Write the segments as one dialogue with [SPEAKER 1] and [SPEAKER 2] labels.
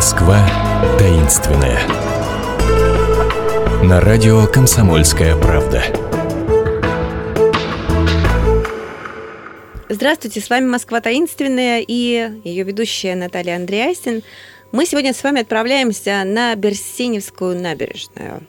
[SPEAKER 1] Москва таинственная. На радио «Комсомольская правда».
[SPEAKER 2] Здравствуйте, с вами Москва таинственная и ее ведущая Наталья Андреасин. Мы сегодня с вами отправляемся на Берсеневскую набережную,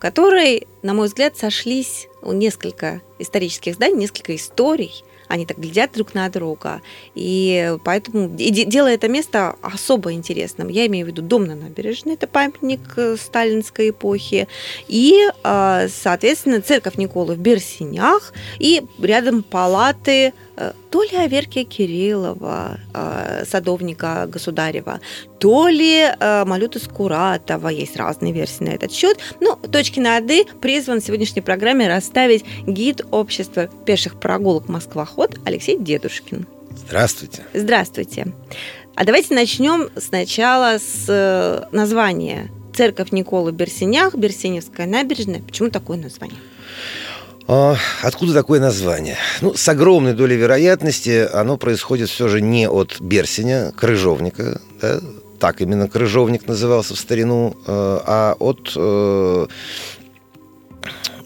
[SPEAKER 2] которой, на мой взгляд, сошлись несколько исторических зданий, несколько историй – они так глядят друг на друга. И поэтому и делая это место особо интересным. Я имею в виду дом на набережной, это памятник э, сталинской эпохи, и, а, соответственно, церковь Николы в Берсинях, и рядом палаты Э, то ли Аверкия Кириллова, э, садовника Государева, то ли э, Малюта Скуратова. Есть разные версии на этот счет. Ну, точки над «и» призван в сегодняшней программе расставить гид общества пеших прогулок «Москва-ход» Алексей Дедушкин.
[SPEAKER 3] Здравствуйте.
[SPEAKER 2] Здравствуйте. А давайте начнем сначала с названия. Церковь Николы Берсенях, Берсеневская набережная. Почему такое название?
[SPEAKER 3] А, откуда такое название? Ну, с огромной долей вероятности оно происходит все же не от Берсеня, крыжовника, да, так именно крыжовник назывался в старину, э, а от э,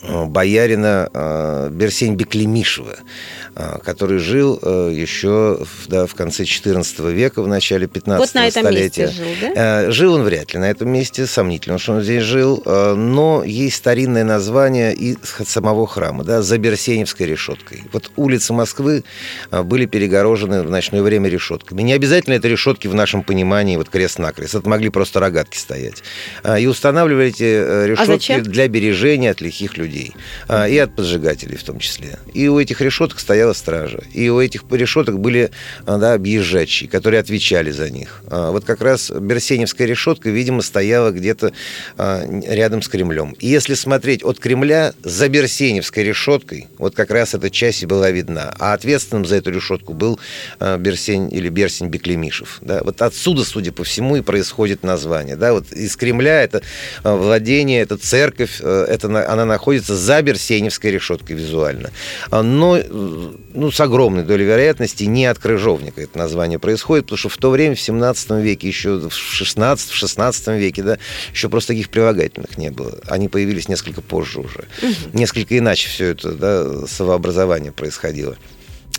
[SPEAKER 3] боярина э, Берсень Беклемишева. А, который жил э, еще да, в конце XIV века, в начале 15 вот на этом столетия. Месте жил, да? Э, жил он вряд ли на этом месте, сомнительно, что он здесь жил, э, но есть старинное название и самого храма, да, за Берсеневской решеткой. Вот улицы Москвы были перегорожены в ночное время решетками. Не обязательно это решетки в нашем понимании, вот крест-накрест, это могли просто рогатки стоять. И устанавливали эти а решетки а для бережения от лихих людей, и от поджигателей в том числе. И у этих решеток стоял стояла стража. И у этих решеток были а, да, объезжачие, которые отвечали за них. А, вот как раз Берсеневская решетка, видимо, стояла где-то а, рядом с Кремлем. И если смотреть от Кремля за Берсеневской решеткой, вот как раз эта часть и была видна. А ответственным за эту решетку был Берсень или Берсень Беклемишев. Да? Вот отсюда, судя по всему, и происходит название. Да? Вот из Кремля это владение, это церковь, это, она находится за Берсеневской решеткой визуально. Но ну, с огромной долей вероятности не от крыжовника это название происходит, потому что в то время, в 17 веке, еще в 16 в 16 веке, да, еще просто таких прилагательных не было. Они появились несколько позже уже. Угу. Несколько иначе все это, да, самообразование происходило.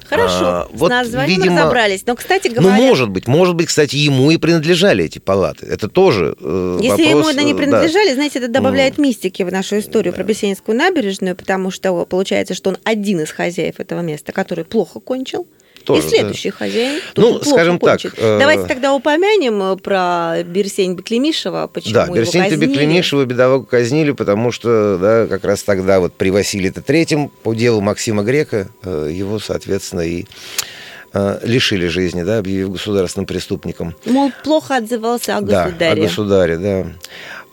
[SPEAKER 2] Хорошо, а, вот, с названием видимо, разобрались. Но, кстати
[SPEAKER 3] говоря... Ну, может быть. Может быть, кстати, ему и принадлежали эти палаты. Это тоже
[SPEAKER 2] э, Если вопрос, ему не принадлежали, да. знаете, это добавляет мистики в нашу историю да. про Бесенинскую набережную, потому что получается, что он один из хозяев этого места, который плохо кончил тоже. И следующий да. хозяин
[SPEAKER 3] Ну, скажем кончит. так.
[SPEAKER 2] Э... Давайте тогда упомянем э, про Берсень Беклемишева, почему да, его Берсень казнили.
[SPEAKER 3] Беклемишева бедового казнили, потому что да, как раз тогда вот при Василии Третьем по делу Максима Грека э, его, соответственно, и э, лишили жизни, да, объявив государственным преступником.
[SPEAKER 2] Мол, плохо отзывался о государе.
[SPEAKER 3] Да, о государе, да.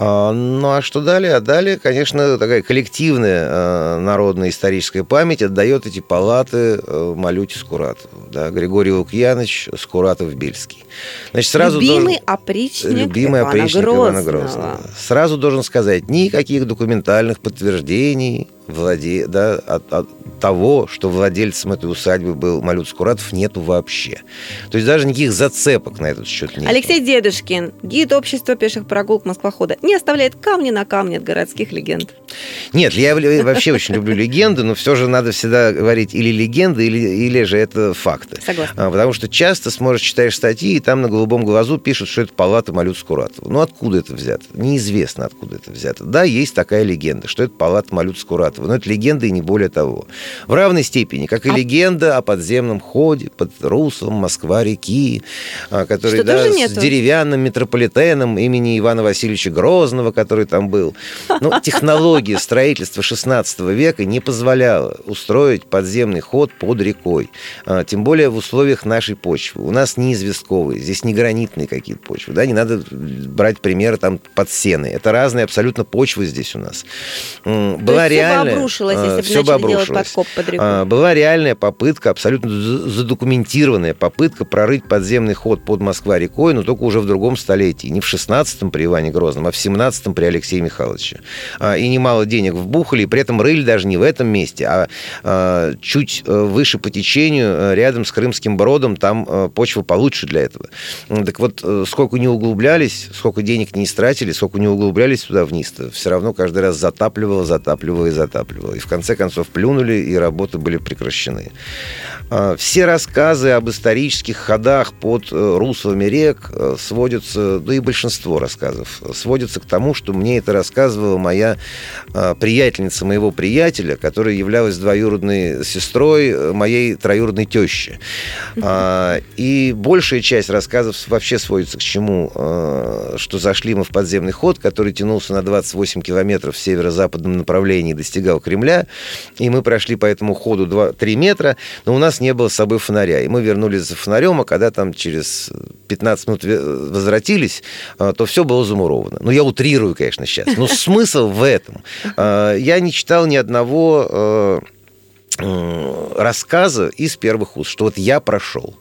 [SPEAKER 3] А, ну а что далее? А далее, конечно, такая коллективная э, народная историческая память отдает эти палаты э, Малюте Скуратову. Да, Григорий Лукьянович Скуратов-Бельский.
[SPEAKER 2] Значит, сразу любимый должен... опричник, любимый Ивана, опричник Грозного. Ивана Грозного.
[SPEAKER 3] Сразу должен сказать, никаких документальных подтверждений владе... да, от, от того, что владельцем этой усадьбы был Малют Скуратов, нету вообще. То есть даже никаких зацепок на этот счет нет.
[SPEAKER 2] Алексей Дедушкин, гид общества пеших прогулок Москвохода, не оставляет камни на камне от городских легенд.
[SPEAKER 3] Нет, я вообще очень люблю легенды, но все же надо всегда говорить или легенды, или, или же это факты.
[SPEAKER 2] Согласна.
[SPEAKER 3] А, потому что часто сможешь читаешь статьи, и там на голубом глазу пишут, что это палата Малют Скуратова. Ну откуда это взято? Неизвестно, откуда это взято. Да, есть такая легенда, что это палата Малют Скуратова. Филатова. Но это легенда и не более того. В равной степени, как и а... легенда о подземном ходе под руслом Москва-реки, а, который да, с нету. деревянным метрополитеном имени Ивана Васильевича Грозного, который там был. Но ну, технология строительства 16 века не позволяла устроить подземный ход под рекой. А, тем более в условиях нашей почвы. У нас не известковые, здесь не гранитные какие-то почвы. Да? Не надо брать примеры там под сены. Это разные абсолютно почвы здесь у нас. Была реально реальная...
[SPEAKER 2] Бы обрушилось, если бы все бы обрушилось. делать подкоп под рекой.
[SPEAKER 3] Была реальная попытка, абсолютно задокументированная попытка прорыть подземный ход под Москва-рекой, но только уже в другом столетии. Не в 16-м при Иване Грозном, а в 17-м при Алексее Михайловиче. И немало денег вбухали, и при этом рыли даже не в этом месте, а чуть э, выше по течению, э, рядом с Крымским бродом, там э, почва получше для этого. Так вот, сколько не углублялись, сколько денег не истратили, сколько не углублялись туда вниз, все равно каждый раз затапливало, затапливало и затапливало. И в конце концов плюнули, и работы были прекращены. А, все рассказы об исторических ходах под э, руслами рек э, сводятся, да и большинство рассказов, сводятся к тому, что мне это рассказывала моя приятельница моего приятеля, которая являлась двоюродной сестрой э, моей троюродной тещи. А, и большая часть рассказов вообще сводится к чему? Что зашли мы в подземный ход, который тянулся на 28 километров в северо-западном направлении и достигал Кремля, и мы прошли по этому ходу 2, 3 метра, но у нас не было с собой фонаря. И мы вернулись за фонарем, а когда там через 15 минут возвратились, а, то все было замуровано. Ну, я утрирую, конечно, сейчас. Но смысл в этом. А, я не читал ни одного а, рассказа из первых уст, что вот я прошел.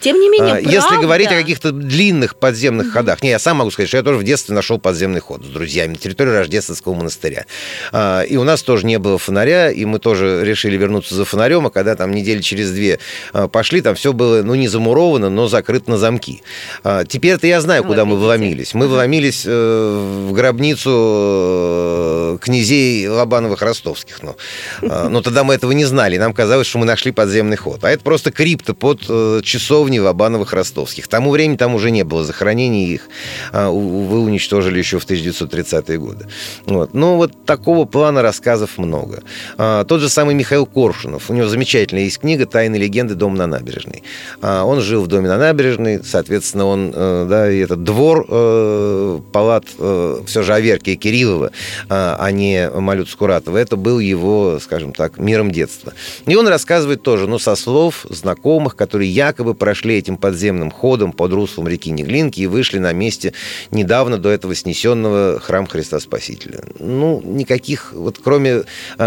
[SPEAKER 2] Тем не менее, правда...
[SPEAKER 3] Если говорить о каких-то длинных подземных ходах, не, я сам могу сказать, что я тоже в детстве нашел подземный ход с друзьями на территории Рождественского монастыря. А, и у нас тоже не было фонаря, и мы тоже решили вернуться за фонарем, а когда там недели через две а, пошли, там все было, ну, не замуровано, но закрыто на замки. А, теперь-то я знаю, куда мы вломились. Мы вломились э, в гробницу э, князей Лобановых-Ростовских. Ну, но тогда мы этого не знали, нам казалось, что мы нашли подземный ход. А это просто крипто под э, часов часовни Лобановых ростовских. К тому времени там уже не было захоронений, их а, увы уничтожили еще в 1930-е годы. Вот. Но вот такого плана рассказов много. А, тот же самый Михаил Коршунов, у него замечательная есть книга «Тайны легенды. Дом на набережной». А, он жил в доме на набережной, соответственно, он, э, да, и этот двор э, палат э, все же Аверки и Кириллова, а не Малют Скуратова, это был его, скажем так, миром детства. И он рассказывает тоже, ну, со слов знакомых, которые якобы прошли этим подземным ходом под руслом реки Неглинки и вышли на месте недавно до этого снесенного храм Христа Спасителя. Ну, никаких, вот кроме э,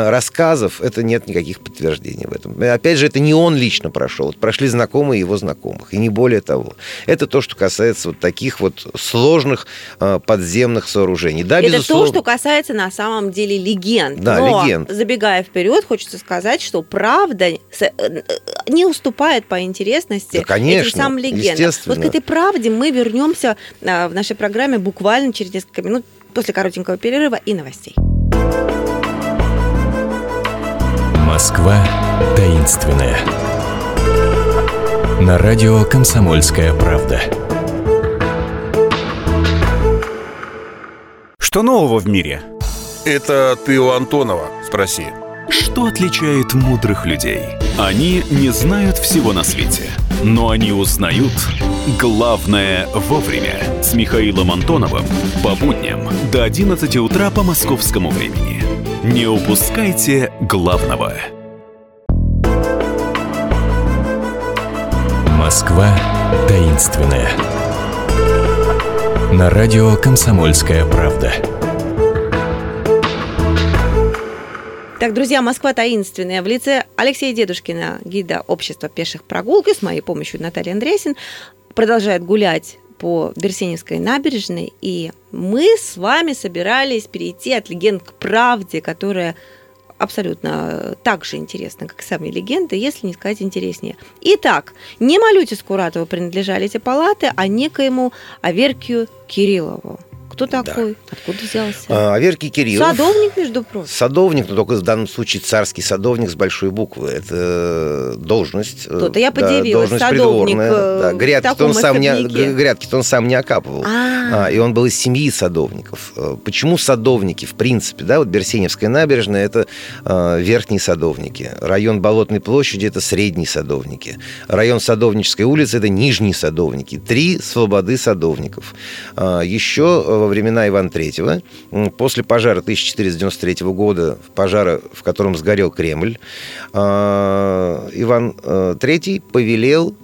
[SPEAKER 3] рассказов, это нет никаких подтверждений в этом. Опять же, это не он лично прошел, вот прошли знакомые его знакомых, и не более того. Это то, что касается вот таких вот сложных э, подземных сооружений.
[SPEAKER 2] Да, это безусловно... то, что касается на самом деле легенд.
[SPEAKER 3] Да, Но, легенд.
[SPEAKER 2] забегая вперед, хочется сказать, что правда э, не уступает по интересности
[SPEAKER 3] да, конечно,
[SPEAKER 2] этим самым легендам. Вот к этой правде мы вернемся а, в нашей программе буквально через несколько минут после коротенького перерыва и новостей.
[SPEAKER 1] Москва таинственная. На радио «Комсомольская правда».
[SPEAKER 4] Что нового в мире?
[SPEAKER 5] Это ты у Антонова спроси.
[SPEAKER 4] Что отличает мудрых людей? Они не знают всего на свете – но они узнают главное вовремя с Михаилом Антоновым по будням до 11 утра по московскому времени. Не упускайте главного.
[SPEAKER 1] Москва таинственная. На радио «Комсомольская правда».
[SPEAKER 2] Так, друзья, Москва таинственная. В лице Алексея Дедушкина, гида общества пеших прогулки, с моей помощью Натальи Андресин, продолжает гулять по Берсеневской набережной, и мы с вами собирались перейти от легенд к правде, которая абсолютно так же интересна, как сами легенды, если не сказать интереснее. Итак, не Малюте Скуратову принадлежали эти палаты, а некоему Аверкию Кириллову. Кто такой? Да. Откуда взялся?
[SPEAKER 3] А, Аверкий Кириллов.
[SPEAKER 2] Садовник, между прочим.
[SPEAKER 3] Садовник, но только в данном случае царский садовник с большой буквы. Это должность.
[SPEAKER 2] Э, То-то я подивилась. Да, должность садовник придворная. Да.
[SPEAKER 3] Грядки-то он, сам не, грядки он сам не окапывал. А. А, и он был из семьи садовников. Э, почему садовники, в принципе, да, вот Берсеневская набережная – это э, верхние садовники. Район Болотной площади – это средние садовники. Район Садовнической улицы – это нижние садовники. Три свободы садовников. Еще времена Ивана III, после пожара 1493 года, пожара, в котором сгорел Кремль, а, Иван III повелел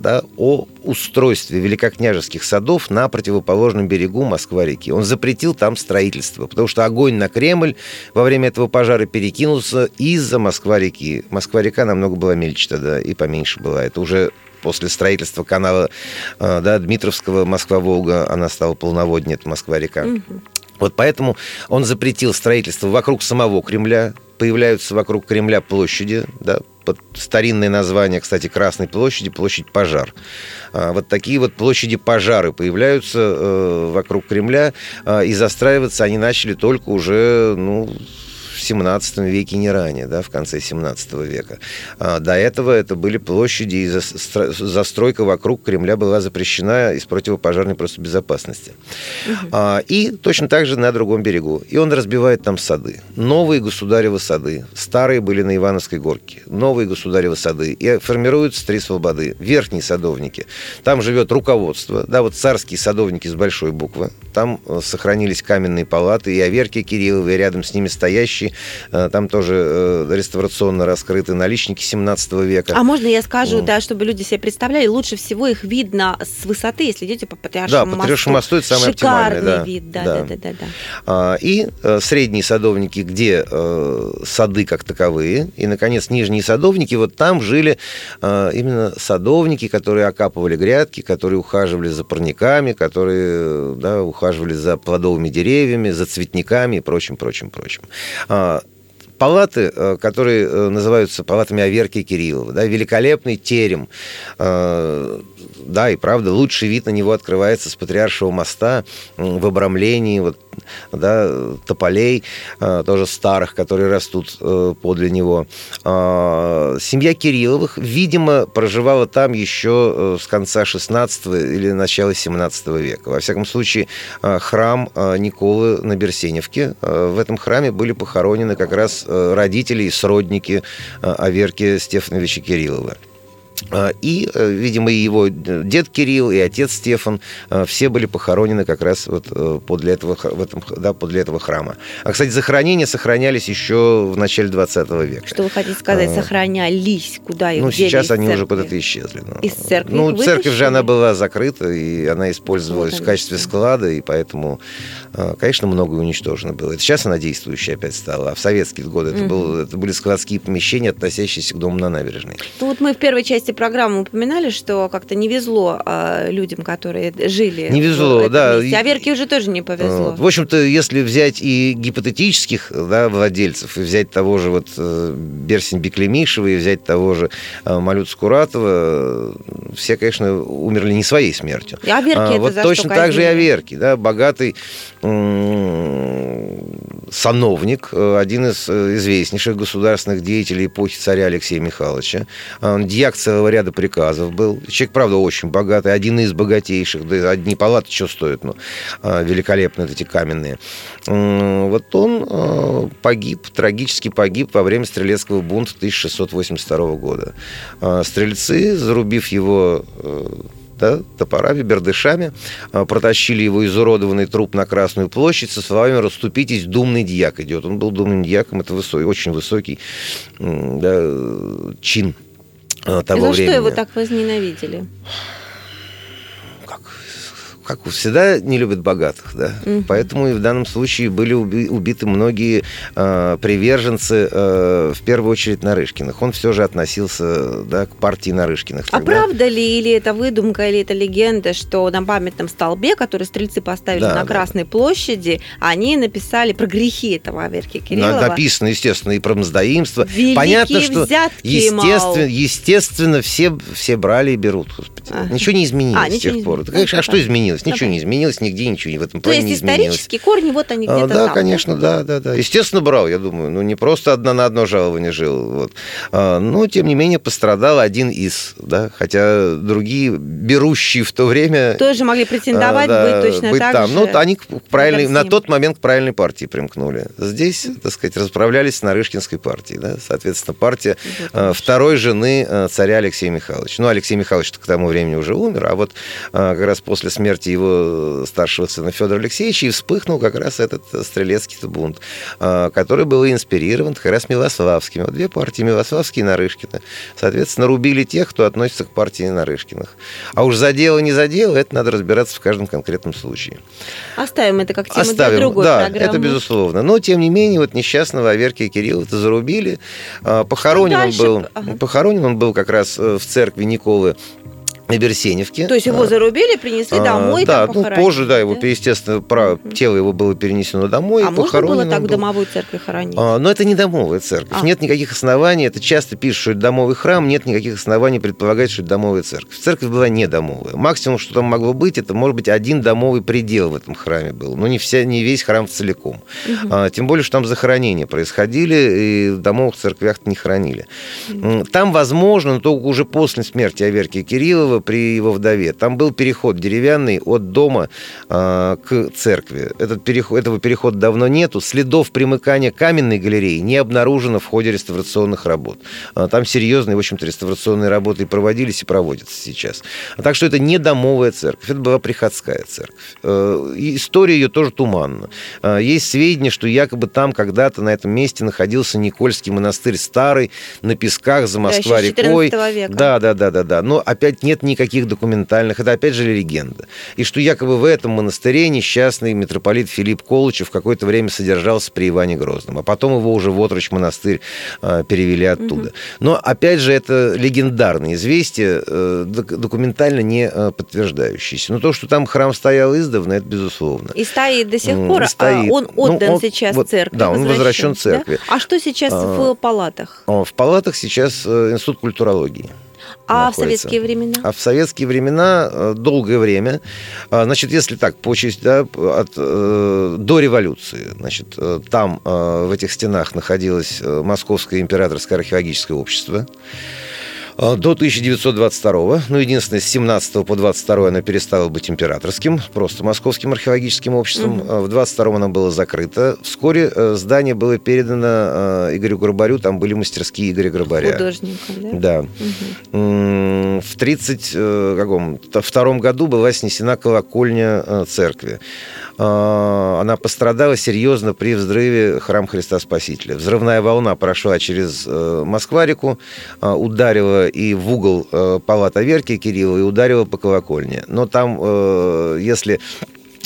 [SPEAKER 3] да, о устройстве великокняжеских садов на противоположном берегу Москва-реки. Он запретил там строительство, потому что огонь на Кремль во время этого пожара перекинулся из-за Москва-реки. Москва-река намного была мельче тогда и поменьше была. Это уже после строительства канала э, да, Дмитровского Москва-Волга она стала полноводнее, это Москва-река. Угу. Вот поэтому он запретил строительство вокруг самого Кремля, появляются вокруг Кремля площади, да, под старинное название, кстати, Красной площади, площадь Пожар. А, вот такие вот площади пожары появляются э, вокруг Кремля, а, и застраиваться они начали только уже, ну, в 17 веке, не ранее, да, в конце 17 века. А до этого это были площади, и застройка вокруг Кремля была запрещена из противопожарной просто безопасности. Угу. А, и точно так же на другом берегу. И он разбивает там сады. Новые государевы сады. Старые были на Ивановской горке. Новые государевы сады. И формируются три свободы. Верхние садовники. Там живет руководство. Да, вот царские садовники с большой буквы. Там э, сохранились каменные палаты. И Аверки Кирилловы, и рядом с ними стоящие Э, там тоже э, реставрационно раскрыты наличники 17 века.
[SPEAKER 2] А можно я скажу, mm. да, чтобы люди себе представляли, лучше всего их видно с высоты, если идете по Патриаршему
[SPEAKER 3] мосту. Да, Патриаршему мосту это самый
[SPEAKER 2] Шикарный
[SPEAKER 3] оптимальный. Да.
[SPEAKER 2] вид, да, да, да. да, да, да.
[SPEAKER 3] А, и э, средние садовники, где сады как таковые, и, наконец, нижние садовники, вот там жили именно садовники, которые окапывали грядки, которые ухаживали за парниками, которые да, ухаживали за плодовыми деревьями, за цветниками и прочим, прочим, прочим. А, палаты, э, которые э, называются палатами Аверки и Кириллова, да, великолепный терем, э, да, и правда, лучший вид на него открывается с Патриаршего моста в обрамлении вот, да, тополей, тоже старых, которые растут подле него. Семья Кирилловых, видимо, проживала там еще с конца 16 или начала 17 века. Во всяком случае, храм Николы на Берсеневке, в этом храме были похоронены как раз Э, родители и сродники э, Аверки Стефановича Кириллова. А, и, э, видимо, и его дед Кирилл, и отец Стефан э, все были похоронены как раз вот э, подле этого, в этом, да, подле этого храма. А, кстати, захоронения сохранялись еще в начале 20 века.
[SPEAKER 2] Что вы хотите сказать, а, сохранялись? Куда их
[SPEAKER 3] Ну, сейчас они уже куда-то исчезли.
[SPEAKER 2] Ну, Из церкви
[SPEAKER 3] Ну, церковь же, она была закрыта, и она использовалась вот в качестве склада, и поэтому, конечно, многое уничтожено было. Это сейчас она действующая опять стала, а в советские годы это, был, это были складские помещения, относящиеся к дому на набережной.
[SPEAKER 2] Ну, вот мы в первой части программы упоминали, что как-то не везло э, людям, которые жили.
[SPEAKER 3] Не везло, да.
[SPEAKER 2] Месте. А Верке уже тоже не повезло.
[SPEAKER 3] В общем-то, если взять и гипотетических да, владельцев, и взять того же вот э, Берсин Беклемишева, и взять того же э, Малют Скуратова, все, конечно, умерли не своей смертью.
[SPEAKER 2] И а, это
[SPEAKER 3] вот
[SPEAKER 2] за
[SPEAKER 3] точно
[SPEAKER 2] что
[SPEAKER 3] так же и Аверки, да, богатый сановник, э, один из э, известнейших государственных деятелей эпохи царя Алексея Михайловича. Он дьяк целого ряда приказов был. Человек, правда, очень богатый, один из богатейших. Да одни палаты что стоят, ну, а, великолепные эти каменные. Вот он э, погиб, трагически погиб во время стрелецкого бунта 1682 года. А, стрельцы, зарубив его да, топорами, бердышами, а, протащили его изуродованный труп на Красную площадь со словами «Расступитесь, думный дьяк идет». Он был думным дьяком, это высокий, очень высокий да, чин а, того
[SPEAKER 2] И
[SPEAKER 3] за времени.
[SPEAKER 2] что его так возненавидели?
[SPEAKER 3] Как всегда, не любят богатых, да. Угу. Поэтому и в данном случае были убиты многие э, приверженцы, э, в первую очередь, Нарышкиных. Он все же относился да, к партии Нарышкиных.
[SPEAKER 2] А тогда. правда ли, или это выдумка, или это легенда, что на памятном столбе, который стрельцы поставили да, на Красной да. площади, они написали про грехи этого Аверки Кириллова?
[SPEAKER 3] Написано, естественно, и про мздоимство. Великие Понятно, что естественно, естественно все, все брали и берут. Ага. Ничего не изменилось а, с тех пор. Конечно, а что изменилось? Изменилось. Ничего не изменилось, нигде ничего в этом
[SPEAKER 2] плане
[SPEAKER 3] не изменилось. То
[SPEAKER 2] есть исторические корни, вот они
[SPEAKER 3] а,
[SPEAKER 2] где-то
[SPEAKER 3] Да,
[SPEAKER 2] там.
[SPEAKER 3] конечно, да, да, да. Естественно, брал, я думаю. Ну, не просто одна на одно жалование жил. Вот. А, но, тем не менее, пострадал один из, да, хотя другие, берущие в то время...
[SPEAKER 2] Тоже могли претендовать, а, да, быть точно быть так
[SPEAKER 3] там.
[SPEAKER 2] же.
[SPEAKER 3] Ну, они к правильной, на тот момент к правильной партии примкнули. Здесь, так сказать, расправлялись с Нарышкинской партией, да, соответственно, партия вот, второй жены царя Алексея Михайловича. Ну, Алексей Михайлович к тому времени уже умер, а вот как раз после смерти смерти его старшего сына Федора Алексеевича и вспыхнул как раз этот стрелецкий бунт, который был инспирирован как раз Милославскими. Вот две партии, Милославские и Нарышкина. Соответственно, рубили тех, кто относится к партии Нарышкиных. А уж за дело, не за дело, это надо разбираться в каждом конкретном случае.
[SPEAKER 2] Оставим это как тему Оставим, для другой
[SPEAKER 3] да,
[SPEAKER 2] программы.
[SPEAKER 3] это безусловно. Но, тем не менее, вот несчастного Аверки Кирилла-то зарубили. Похоронен он, был, похоронен он был как раз э, в церкви Николы на Берсеневке.
[SPEAKER 2] То есть его зарубили, принесли а, домой,
[SPEAKER 3] Да, ну позже, да, его, да? естественно, угу. тело его было перенесено домой.
[SPEAKER 2] А можно было так в домовую церковь хоронить?
[SPEAKER 3] А, но это не домовая церковь. А. Нет никаких оснований, это часто пишут, что это домовый храм, нет никаких оснований предполагать, что это домовая церковь. Церковь была не домовая. Максимум, что там могло быть, это, может быть, один домовый предел в этом храме был, но не, вся, не весь храм целиком. Угу. А, тем более, что там захоронения происходили, и в домовых церквях не хранили. Угу. Там, возможно, но только уже после смерти Аверки Кириллова при его вдове. Там был переход деревянный от дома э, к церкви. Этот переход, этого перехода давно нету. Следов примыкания каменной галереи не обнаружено в ходе реставрационных работ. Э, там серьезные, в общем-то, реставрационные работы и проводились, и проводятся сейчас. А так что это не домовая церковь, это была приходская церковь. Э, история ее тоже туманна. Э, есть сведения, что якобы там когда-то на этом месте находился Никольский монастырь старый, на песках за Москва-рекой.
[SPEAKER 2] Да,
[SPEAKER 3] да, да, да, да. Но опять нет никаких документальных, это опять же легенда. И что якобы в этом монастыре несчастный митрополит Филипп Колычев какое-то время содержался при Иване Грозном, а потом его уже в Отрочь монастырь э, перевели оттуда. Угу. Но опять же это легендарное известие, э, документально не э, подтверждающееся. Но то, что там храм стоял издавна, это безусловно.
[SPEAKER 2] И стоит до сих пор, стоит. а он отдан ну, он, сейчас вот, церкви.
[SPEAKER 3] Да, он возвращен церкви.
[SPEAKER 2] Да? А что сейчас а, в палатах?
[SPEAKER 3] В палатах сейчас э, институт культурологии.
[SPEAKER 2] А находится. в советские времена?
[SPEAKER 3] А в советские времена э, долгое время, а, значит, если так, по части, да, от, э, до революции, значит, э, там в этих стенах находилось Московское императорское археологическое общество. А, до 1922, ну, единственное, с 17 по 22 она перестала быть императорским, просто Московским археологическим обществом. Угу. В 22 она была закрыта. Вскоре э, здание было передано э, Игорю Горбарю, там были мастерские Игоря Горбаря.
[SPEAKER 2] Художником, да?
[SPEAKER 3] Да. Угу. В 1932 году была снесена колокольня церкви. А, она пострадала серьезно при взрыве храма Христа Спасителя. Взрывная волна прошла через э, Москва-реку, а, ударила и в угол э, палата Верки Кирилла, и ударила по колокольне. Но там, э, если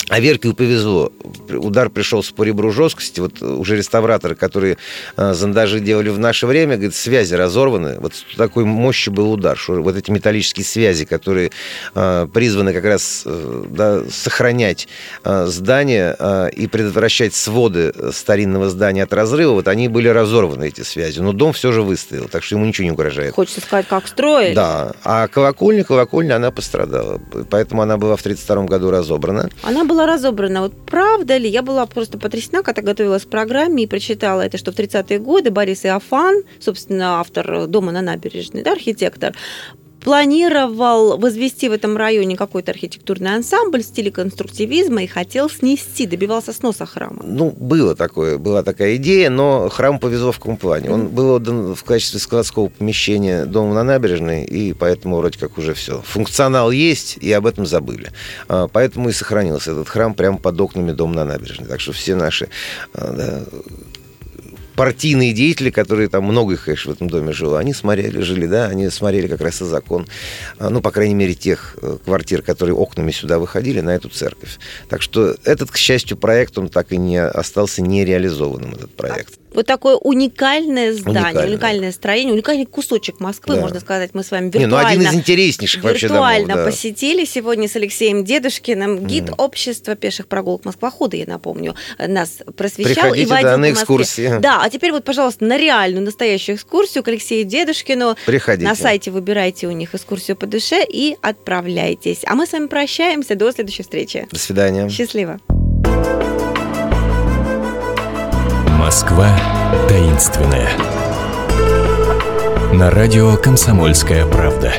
[SPEAKER 3] а Верке повезло. Удар пришелся по ребру жесткости. Вот уже реставраторы, которые э, зондажи делали в наше время, говорят, связи разорваны. Вот такой мощи был удар. Что вот эти металлические связи, которые э, призваны как раз э, да, сохранять здание и предотвращать своды старинного здания от разрыва, вот они были разорваны, эти связи. Но дом все же выстоял, так что ему ничего не угрожает.
[SPEAKER 2] Хочется сказать, как строили.
[SPEAKER 3] Да. А колокольня, колокольня, она пострадала. Поэтому она была в 1932 году разобрана.
[SPEAKER 2] Она была разобрана. Вот правда ли? Я была просто потрясена, когда готовилась к программе и прочитала это, что в 30-е годы Борис Иофан, собственно, автор «Дома на набережной», да, архитектор, планировал возвести в этом районе какой-то архитектурный ансамбль в стиле конструктивизма и хотел снести, добивался сноса храма.
[SPEAKER 3] Ну, было такое, была такая идея, но храм повезло в каком плане. Он был отдан в качестве складского помещения дома на набережной, и поэтому вроде как уже все. Функционал есть, и об этом забыли. А, поэтому и сохранился этот храм прямо под окнами дома на набережной. Так что все наши а, да, партийные деятели, которые там много их, конечно, в этом доме жило, они смотрели, жили, да, они смотрели как раз и закон, а, ну, по крайней мере, тех э, квартир, которые окнами сюда выходили, на эту церковь. Так что этот, к счастью, проект, он так и не остался нереализованным, этот проект
[SPEAKER 2] вот такое уникальное здание, уникальное, уникальное строение, уникальный кусочек Москвы, да. можно сказать, мы с вами виртуально,
[SPEAKER 3] Не, ну один из интереснейших вообще
[SPEAKER 2] виртуально
[SPEAKER 3] домов,
[SPEAKER 2] да. посетили сегодня с Алексеем Дедушкиным. Гид mm. общества пеших прогулок Москвохода, я напомню, нас просвещал
[SPEAKER 3] Приходите,
[SPEAKER 2] и водил
[SPEAKER 3] да, на экскурсии.
[SPEAKER 2] Да, а теперь вот, пожалуйста, на реальную, настоящую экскурсию к Алексею Дедушкину.
[SPEAKER 3] Приходите.
[SPEAKER 2] На сайте выбирайте у них экскурсию по душе и отправляйтесь. А мы с вами прощаемся. До следующей встречи.
[SPEAKER 3] До свидания.
[SPEAKER 2] Счастливо.
[SPEAKER 1] Москва таинственная. На радио «Комсомольская правда».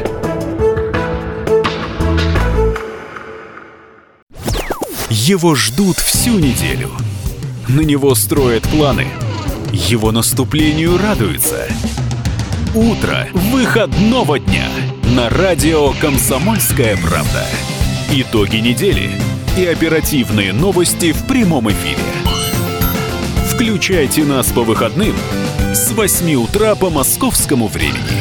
[SPEAKER 4] Его ждут всю неделю. На него строят планы. Его наступлению радуются. Утро выходного дня на радио «Комсомольская правда». итоги недели и оперативные новости в прямом эфире. Включайте нас по выходным с 8 утра по московскому времени.